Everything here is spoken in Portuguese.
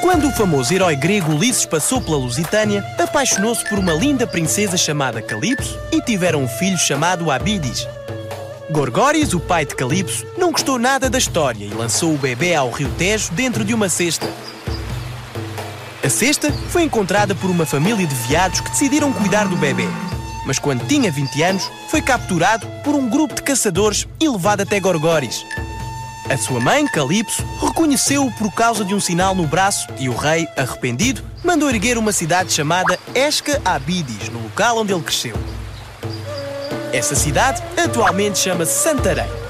Quando o famoso herói grego Ulisses passou pela Lusitânia, apaixonou-se por uma linda princesa chamada Calipso e tiveram um filho chamado Abidis. Gorgóris, o pai de Calipso, não gostou nada da história e lançou o bebê ao rio Tejo dentro de uma cesta. A cesta foi encontrada por uma família de veados que decidiram cuidar do bebê. Mas quando tinha 20 anos, foi capturado por um grupo de caçadores e levado até Gorgóris. A sua mãe, Calipso, reconheceu-o por causa de um sinal no braço e o rei, arrependido, mandou erguer uma cidade chamada Esca Abidis, no local onde ele cresceu. Essa cidade atualmente chama-se Santarém.